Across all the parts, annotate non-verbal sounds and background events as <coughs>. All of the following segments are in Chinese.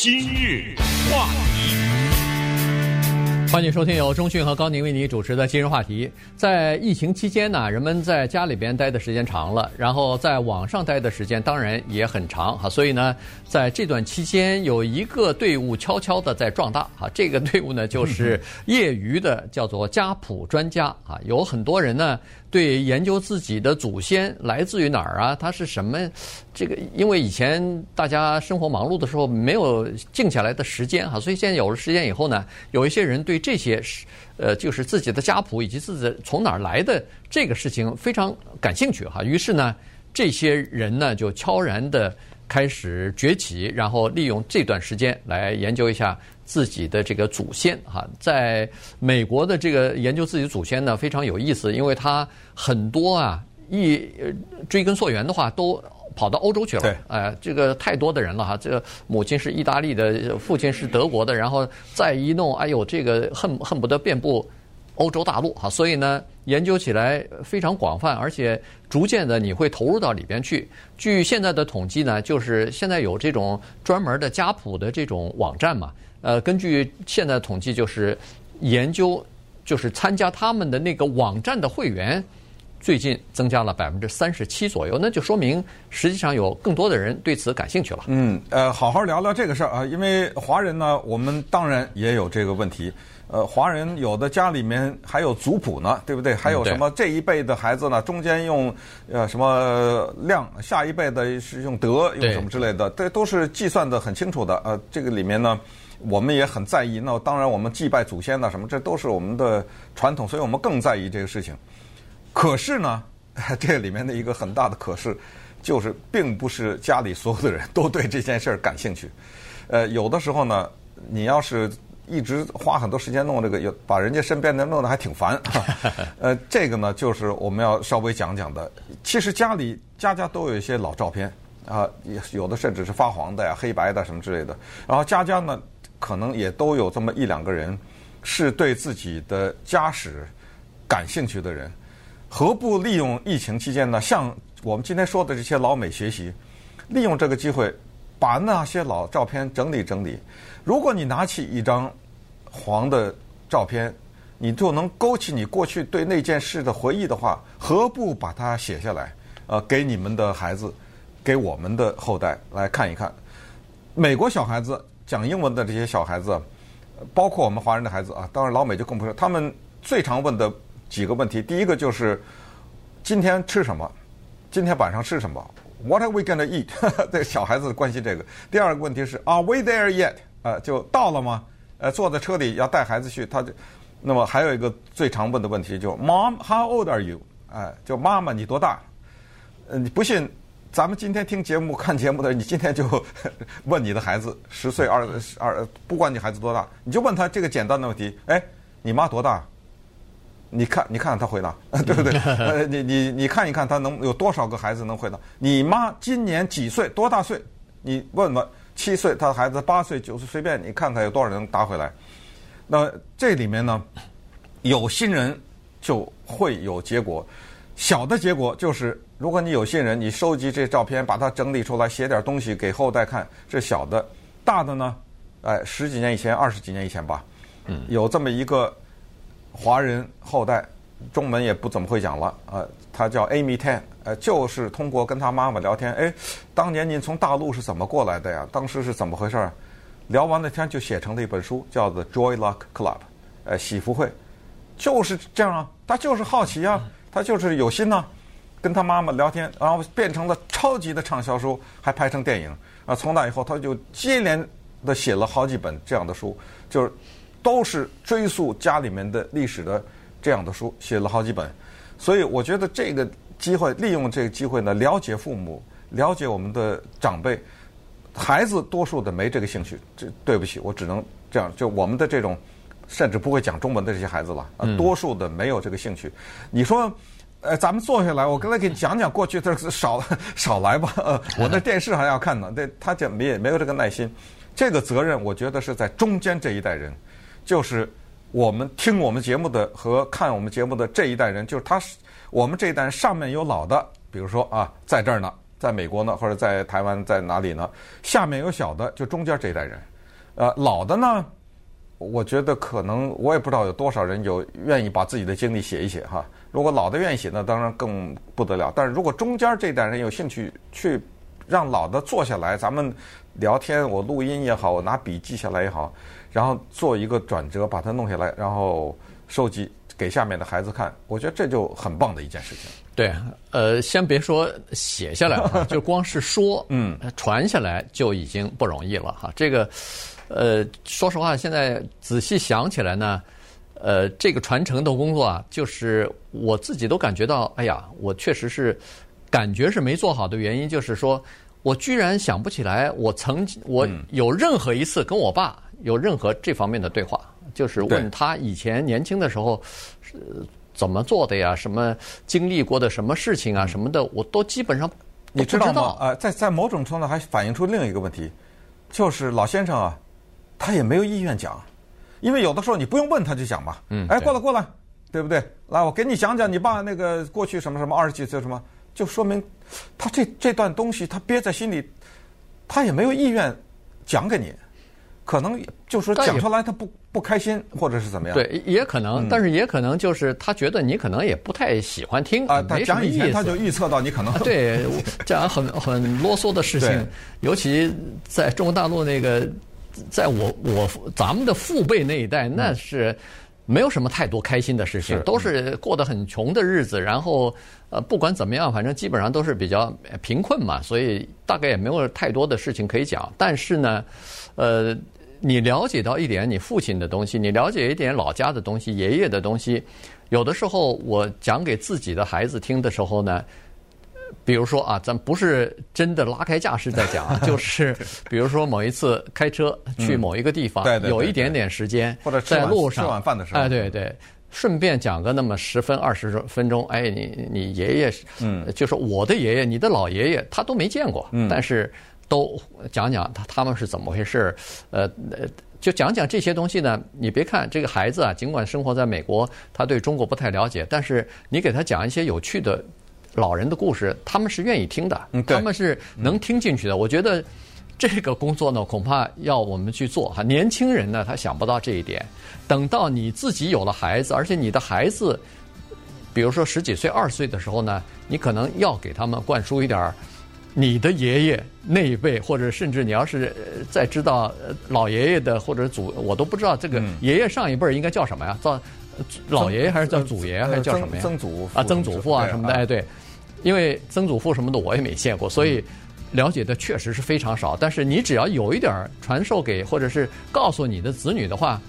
今日话题，欢迎收听由中讯和高宁为你主持的今日话题。在疫情期间呢，人们在家里边待的时间长了，然后在网上待的时间当然也很长哈。所以呢，在这段期间，有一个队伍悄悄的在壮大哈。这个队伍呢，就是 <laughs> 业余的，叫做家谱专家啊。有很多人呢。对研究自己的祖先来自于哪儿啊？他是什么？这个因为以前大家生活忙碌的时候没有静下来的时间哈，所以现在有了时间以后呢，有一些人对这些是呃，就是自己的家谱以及自己从哪儿来的这个事情非常感兴趣哈。于是呢，这些人呢就悄然的开始崛起，然后利用这段时间来研究一下。自己的这个祖先哈，在美国的这个研究自己祖先呢，非常有意思，因为他很多啊，一追根溯源的话，都跑到欧洲去了。对，哎，这个太多的人了哈，这个母亲是意大利的，父亲是德国的，然后再一弄，哎呦，这个恨恨不得遍布欧洲大陆哈，所以呢，研究起来非常广泛，而且逐渐的你会投入到里边去。据现在的统计呢，就是现在有这种专门的家谱的这种网站嘛。呃，根据现在的统计，就是研究，就是参加他们的那个网站的会员，最近增加了百分之三十七左右，那就说明实际上有更多的人对此感兴趣了。嗯，呃，好好聊聊这个事儿啊，因为华人呢，我们当然也有这个问题。呃，华人有的家里面还有族谱呢，对不对？还有什么这一辈的孩子呢？中间用呃什么量，下一辈的是用德，用什么之类的，这都是计算的很清楚的。呃，这个里面呢。我们也很在意，那当然我们祭拜祖先呐，什么这都是我们的传统，所以我们更在意这个事情。可是呢，<laughs> 这里面的一个很大的可是，就是并不是家里所有的人都对这件事儿感兴趣。<laughs> 呃，有的时候呢，你要是一直花很多时间弄这个，有把人家身边的弄得还挺烦。<laughs> 呃，这个呢，就是我们要稍微讲讲的。其实家里家家都有一些老照片啊，有的甚至是发黄的呀、黑白的什么之类的。然后家家呢。可能也都有这么一两个人，是对自己的家史感兴趣的人，何不利用疫情期间呢？向我们今天说的这些老美学习，利用这个机会，把那些老照片整理整理。如果你拿起一张黄的照片，你就能勾起你过去对那件事的回忆的话，何不把它写下来？呃，给你们的孩子，给我们的后代来看一看。美国小孩子。讲英文的这些小孩子，包括我们华人的孩子啊，当然老美就更不是。他们最常问的几个问题，第一个就是今天吃什么？今天晚上吃什么？What are we gonna eat？<laughs> 这小孩子关心这个。第二个问题是 Are we there yet？啊，就到了吗？呃，坐在车里要带孩子去，他就那么还有一个最常问的问题，就 Mom，How old are you？哎，就妈妈你多大？呃，你不信？咱们今天听节目、看节目的，你今天就 <laughs> 问你的孩子十岁、二二，不管你孩子多大，你就问他这个简单的问题：哎，你妈多大？你看，你看看他回答，<laughs> 对不对？<laughs> 呃，你你你看一看他能有多少个孩子能回答？你妈今年几岁？多大岁？你问问七岁，他的孩子八岁、九岁，随便你看看有多少人能答回来。那这里面呢，有新人就会有结果，小的结果就是。如果你有信任，你收集这照片，把它整理出来，写点东西给后代看，这小的，大的呢？哎，十几年以前，二十几年以前吧，嗯，有这么一个华人后代，中文也不怎么会讲了，呃，他叫 Amy Tan，呃，就是通过跟他妈妈聊天，哎，当年您从大陆是怎么过来的呀？当时是怎么回事？聊完了天就写成了一本书，叫做《Joy Luck Club》，呃，喜福会，就是这样啊，他就是好奇啊，他就是有心呐、啊。跟他妈妈聊天，然后变成了超级的畅销书，还拍成电影。啊，从那以后，他就接连的写了好几本这样的书，就是都是追溯家里面的历史的这样的书，写了好几本。所以我觉得这个机会，利用这个机会呢，了解父母，了解我们的长辈，孩子多数的没这个兴趣。这对不起，我只能这样。就我们的这种甚至不会讲中文的这些孩子了，啊，多数的没有这个兴趣。你说？呃，咱们坐下来，我刚才给你讲讲过去，这少少来吧。呃，我那电视还要看呢，对，他就没也没有这个耐心。这个责任，我觉得是在中间这一代人，就是我们听我们节目的和看我们节目的这一代人，就是他，我们这一代人上面有老的，比如说啊，在这儿呢，在美国呢，或者在台湾，在哪里呢？下面有小的，就中间这一代人。呃，老的呢，我觉得可能我也不知道有多少人有愿意把自己的经历写一写哈。如果老的愿意写，那当然更不得了。但是如果中间这代人有兴趣去让老的坐下来，咱们聊天，我录音也好，我拿笔记下来也好，然后做一个转折，把它弄下来，然后收集给下面的孩子看，我觉得这就很棒的一件事情。对，呃，先别说写下来了，就光是说，嗯，传下来就已经不容易了哈。这个。呃，说实话，现在仔细想起来呢，呃，这个传承的工作啊，就是我自己都感觉到，哎呀，我确实是感觉是没做好的原因，就是说我居然想不起来，我曾经我有任何一次跟我爸有任何这方面的对话，就是问他以前年轻的时候是怎么做的呀，什么经历过的什么事情啊，什么的，我都基本上你知道吗？呃，在在某种程度还反映出另一个问题，就是老先生啊。他也没有意愿讲，因为有的时候你不用问他就讲嘛。嗯。哎，过来过来，对不对？来，我给你讲讲你爸那个过去什么什么二十几岁什么，就说明他这这段东西他憋在心里，他也没有意愿讲给你，可能就说讲出来他不不开心或者是怎么样。对，也可能，但是也可能就是他觉得你可能也不太喜欢听啊。他讲以前他就预测到你可能对讲很很啰嗦的事情，尤其在中国大陆那个。在我我咱们的父辈那一代，那是没有什么太多开心的事情，都是过得很穷的日子。然后呃，不管怎么样，反正基本上都是比较贫困嘛，所以大概也没有太多的事情可以讲。但是呢，呃，你了解到一点你父亲的东西，你了解一点老家的东西、爷爷的东西，有的时候我讲给自己的孩子听的时候呢。比如说啊，咱不是真的拉开架势在讲，<laughs> 就是比如说某一次开车去某一个地方，有一点点时间，或者在路上吃晚饭的时候，哎，对对，顺便讲个那么十分二十分钟，哎，你你爷爷，嗯，就是我的爷爷，你的老爷爷，他都没见过，但是都讲讲他他们是怎么回事，呃，就讲讲这些东西呢。你别看这个孩子啊，尽管生活在美国，他对中国不太了解，但是你给他讲一些有趣的。老人的故事，他们是愿意听的，他们是能听进去的。我觉得这个工作呢，恐怕要我们去做哈。年轻人呢，他想不到这一点。等到你自己有了孩子，而且你的孩子，比如说十几岁、二十岁的时候呢，你可能要给他们灌输一点你的爷爷那一辈，或者甚至你要是再知道老爷爷的或者祖，我都不知道这个爷爷上一辈应该叫什么呀？叫老爷爷还是叫祖爷还是叫什么呀？曾祖啊，曾祖父啊什么的，哎对。因为曾祖父什么的我也没见过，所以了解的确实是非常少。但是你只要有一点传授给或者是告诉你的子女的话，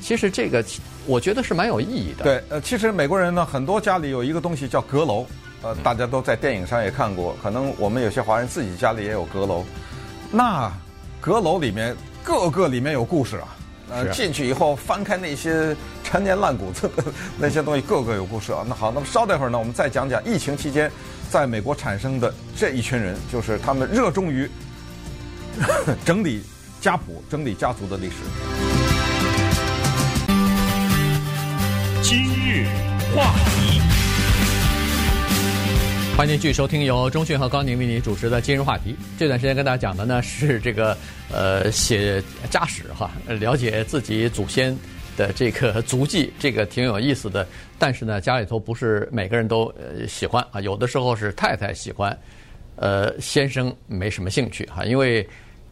其实这个我觉得是蛮有意义的。对，呃，其实美国人呢，很多家里有一个东西叫阁楼，呃，大家都在电影上也看过，可能我们有些华人自己家里也有阁楼。那阁楼里面各个里面有故事啊。呃，进去以后翻开那些陈年烂谷子的那些东西，个个有故事啊。那好，那么稍待会儿呢，我们再讲讲疫情期间在美国产生的这一群人，就是他们热衷于 <coughs> 整理家谱、整理家族的历史。今日话题。欢迎继续收听由中讯和高宁为您主持的今日话题。这段时间跟大家讲的呢是这个呃写家史哈，了解自己祖先的这个足迹，这个挺有意思的。但是呢，家里头不是每个人都呃喜欢啊，有的时候是太太喜欢，呃先生没什么兴趣哈，因为。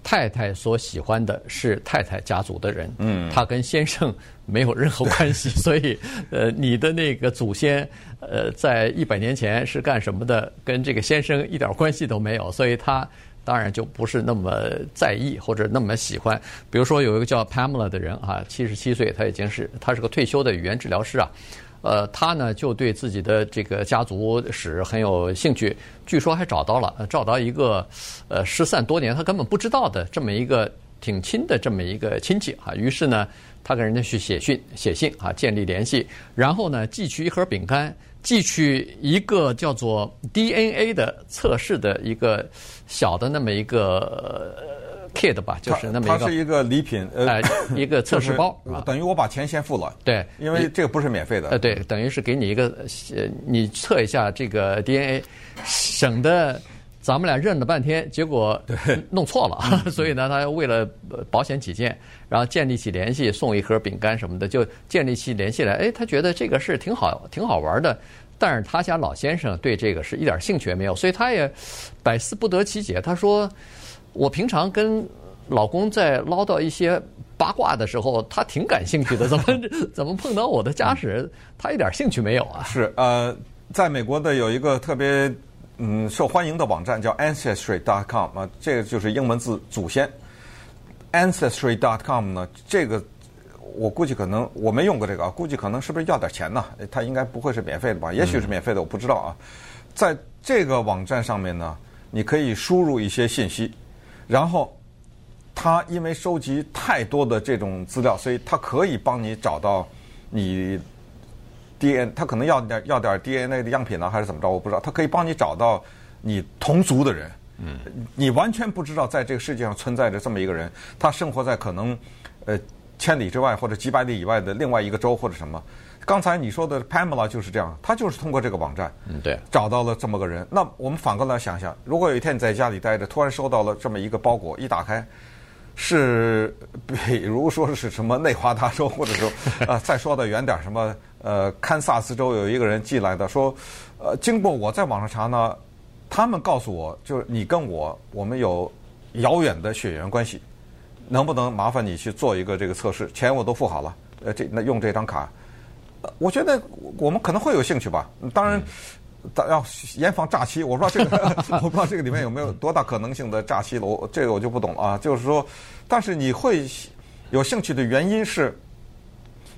太太所喜欢的是太太家族的人，嗯，他跟先生没有任何关系，<laughs> 所以，呃，你的那个祖先，呃，在一百年前是干什么的，跟这个先生一点关系都没有，所以他当然就不是那么在意或者那么喜欢。比如说有一个叫 Pamela 的人啊，七十七岁，他已经是他是个退休的语言治疗师啊。呃，他呢就对自己的这个家族史很有兴趣，据说还找到了，找到一个呃失散多年他根本不知道的这么一个挺亲的这么一个亲戚啊。于是呢，他跟人家去写信，写信啊，建立联系，然后呢寄去一盒饼干，寄去一个叫做 DNA 的测试的一个小的那么一个。Kit 吧，就是那么一个，它是一个礼品，呃，一个测试包，等于我把钱先付了，对，因为这个不是免费的，呃，对，等于是给你一个，呃，你测一下这个 DNA，省得咱们俩认了半天，结果弄错了，<laughs> 所以呢，他为了保险起见，然后建立起联系，送一盒饼干什么的，就建立起联系来。哎，他觉得这个是挺好，挺好玩的。但是他家老先生对这个是一点兴趣也没有，所以他也百思不得其解。他说：“我平常跟老公在唠叨一些八卦的时候，他挺感兴趣的，<laughs> 怎么怎么碰到我的家事，他一点兴趣没有啊？”是呃，在美国的有一个特别。嗯，受欢迎的网站叫 Ancestry.com 啊，这个就是英文字祖先。Ancestry.com 呢，这个我估计可能我没用过这个啊，估计可能是不是要点钱呢？它应该不会是免费的吧？也许是免费的，我不知道啊。在这个网站上面呢，你可以输入一些信息，然后他因为收集太多的这种资料，所以他可以帮你找到你。DNA，他可能要点要点 DNA 的样品呢，还是怎么着？我不知道。他可以帮你找到你同族的人，嗯，你完全不知道在这个世界上存在着这么一个人，他生活在可能呃千里之外或者几百里以外的另外一个州或者什么。刚才你说的 Pamela 就是这样，他就是通过这个网站，嗯，对，找到了这么个人。那我们反过来想想，如果有一天你在家里待着，突然收到了这么一个包裹，一打开。是，比如说是什么内华达州，或者说，<laughs> 呃，再说的远点，什么呃，堪萨斯州有一个人寄来的，说，呃，经过我在网上查呢，他们告诉我，就是你跟我，我们有遥远的血缘关系，能不能麻烦你去做一个这个测试？钱我都付好了，呃，这那用这张卡，我觉得我们可能会有兴趣吧，当然。要严防诈欺，我不知道这个，<laughs> 我不知道这个里面有没有多大可能性的诈欺了，我这个我就不懂了啊。就是说，但是你会有兴趣的原因是，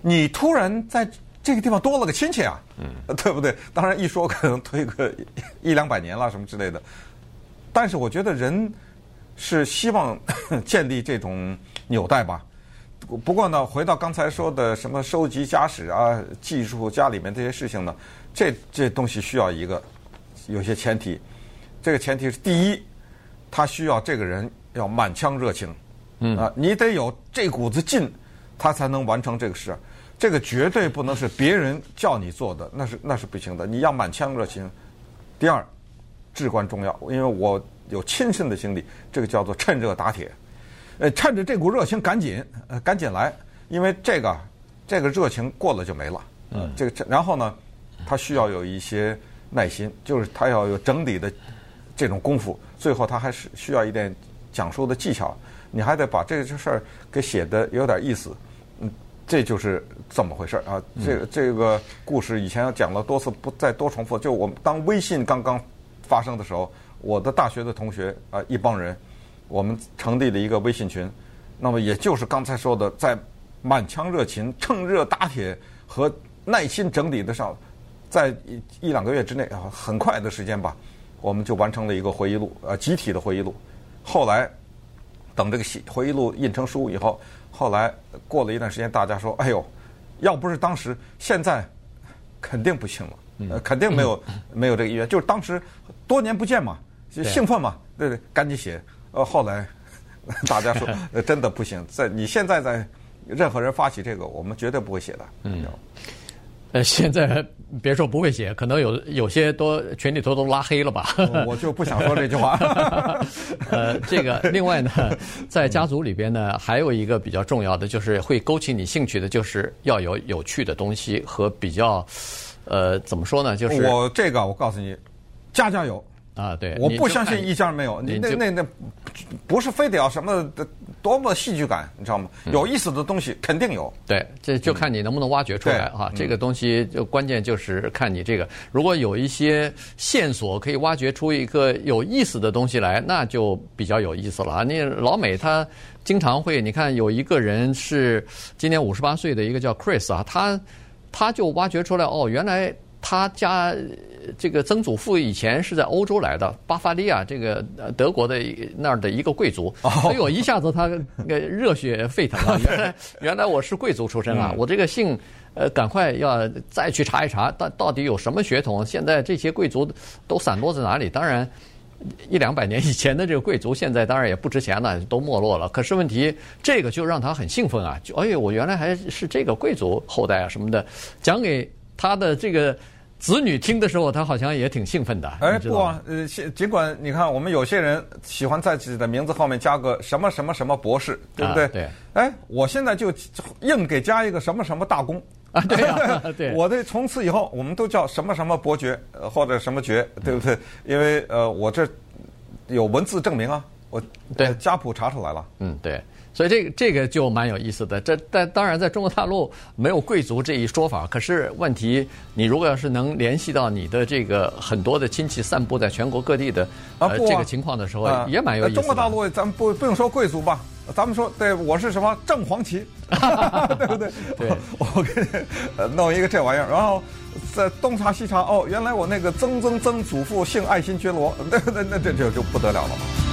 你突然在这个地方多了个亲戚啊，嗯，对不对？当然一说可能推个一两百年了什么之类的，但是我觉得人是希望 <coughs> 建立这种纽带吧。不过呢，回到刚才说的什么收集家史啊、记述家里面这些事情呢？这这东西需要一个有些前提，这个前提是第一，他需要这个人要满腔热情，嗯啊，你得有这股子劲，他才能完成这个事。这个绝对不能是别人叫你做的，那是那是不行的。你要满腔热情。第二，至关重要，因为我有亲身的经历，这个叫做趁热打铁，呃，趁着这股热情赶紧呃赶紧来，因为这个这个热情过了就没了，嗯，这个然后呢？他需要有一些耐心，就是他要有整理的这种功夫。最后，他还是需要一点讲述的技巧。你还得把这个事儿给写的有点意思。嗯，这就是这么回事儿啊。这个这个故事以前讲了多次，不再多重复。就我们当微信刚刚发生的时候，我的大学的同学啊，一帮人，我们成立了一个微信群。那么，也就是刚才说的，在满腔热情、趁热打铁和耐心整理的上。在一一两个月之内啊，很快的时间吧，我们就完成了一个回忆录，呃，集体的回忆录。后来等这个回忆录印成书以后，后来过了一段时间，大家说：“哎呦，要不是当时，现在肯定不行了，呃，肯定没有没有这个意愿。就是当时多年不见嘛，就兴奋嘛，对对，赶紧写。呃，后来大家说，<laughs> 呃，真的不行，在你现在在任何人发起这个，我们绝对不会写的。嗯。呃，现在别说不会写，可能有有些都群里头都拉黑了吧。我就不想说这句话。<laughs> <laughs> 呃，这个另外呢，在家族里边呢，还有一个比较重要的，就是会勾起你兴趣的，就是要有有趣的东西和比较，呃，怎么说呢？就是我这个，我告诉你，家家有。啊，对，我不相信一家没有。你那那那，不是非得要什么多么戏剧感，你知道吗？有意思的东西肯定有。对，这就看你能不能挖掘出来啊。这个东西就关键就是看你这个，如果有一些线索可以挖掘出一个有意思的东西来，那就比较有意思了啊。你老美他经常会，你看有一个人是今年五十八岁的一个叫 Chris 啊，他他就挖掘出来哦，原来。他家这个曾祖父以前是在欧洲来的，巴伐利亚这个德国的那儿的一个贵族，所以我一下子他那个热血沸腾了。<laughs> 原来原来我是贵族出身啊！我这个姓呃，赶快要再去查一查，到到底有什么血统？现在这些贵族都散落在哪里？当然，一两百年以前的这个贵族，现在当然也不值钱了，都没落了。可是问题，这个就让他很兴奋啊！就哎呦，我原来还是这个贵族后代啊什么的，讲给。他的这个子女听的时候，他好像也挺兴奋的。哎，不啊，呃，尽管你看，我们有些人喜欢在自己的名字后面加个什么什么什么博士，对不对？啊、对。哎，我现在就硬给加一个什么什么大公啊，对啊，<laughs> 对。我的从此以后，我们都叫什么什么伯爵，或者什么爵，对不对？嗯、因为呃，我这有文字证明啊，我对家谱查出来了。嗯，对。所以这个这个就蛮有意思的。这但当然，在中国大陆没有贵族这一说法。可是问题，你如果要是能联系到你的这个很多的亲戚散布在全国各地的啊，呃、这个情况的时候，啊、也蛮有意思的。中国大陆咱们不不用说贵族吧，咱们说对，我是什么正黄旗 <laughs> <laughs> 对不对？对，我，<laughs> 我给你弄一个这玩意儿，然后在东查西查，哦，原来我那个曾曾曾祖父姓爱新觉罗，那那那这就就不得了了。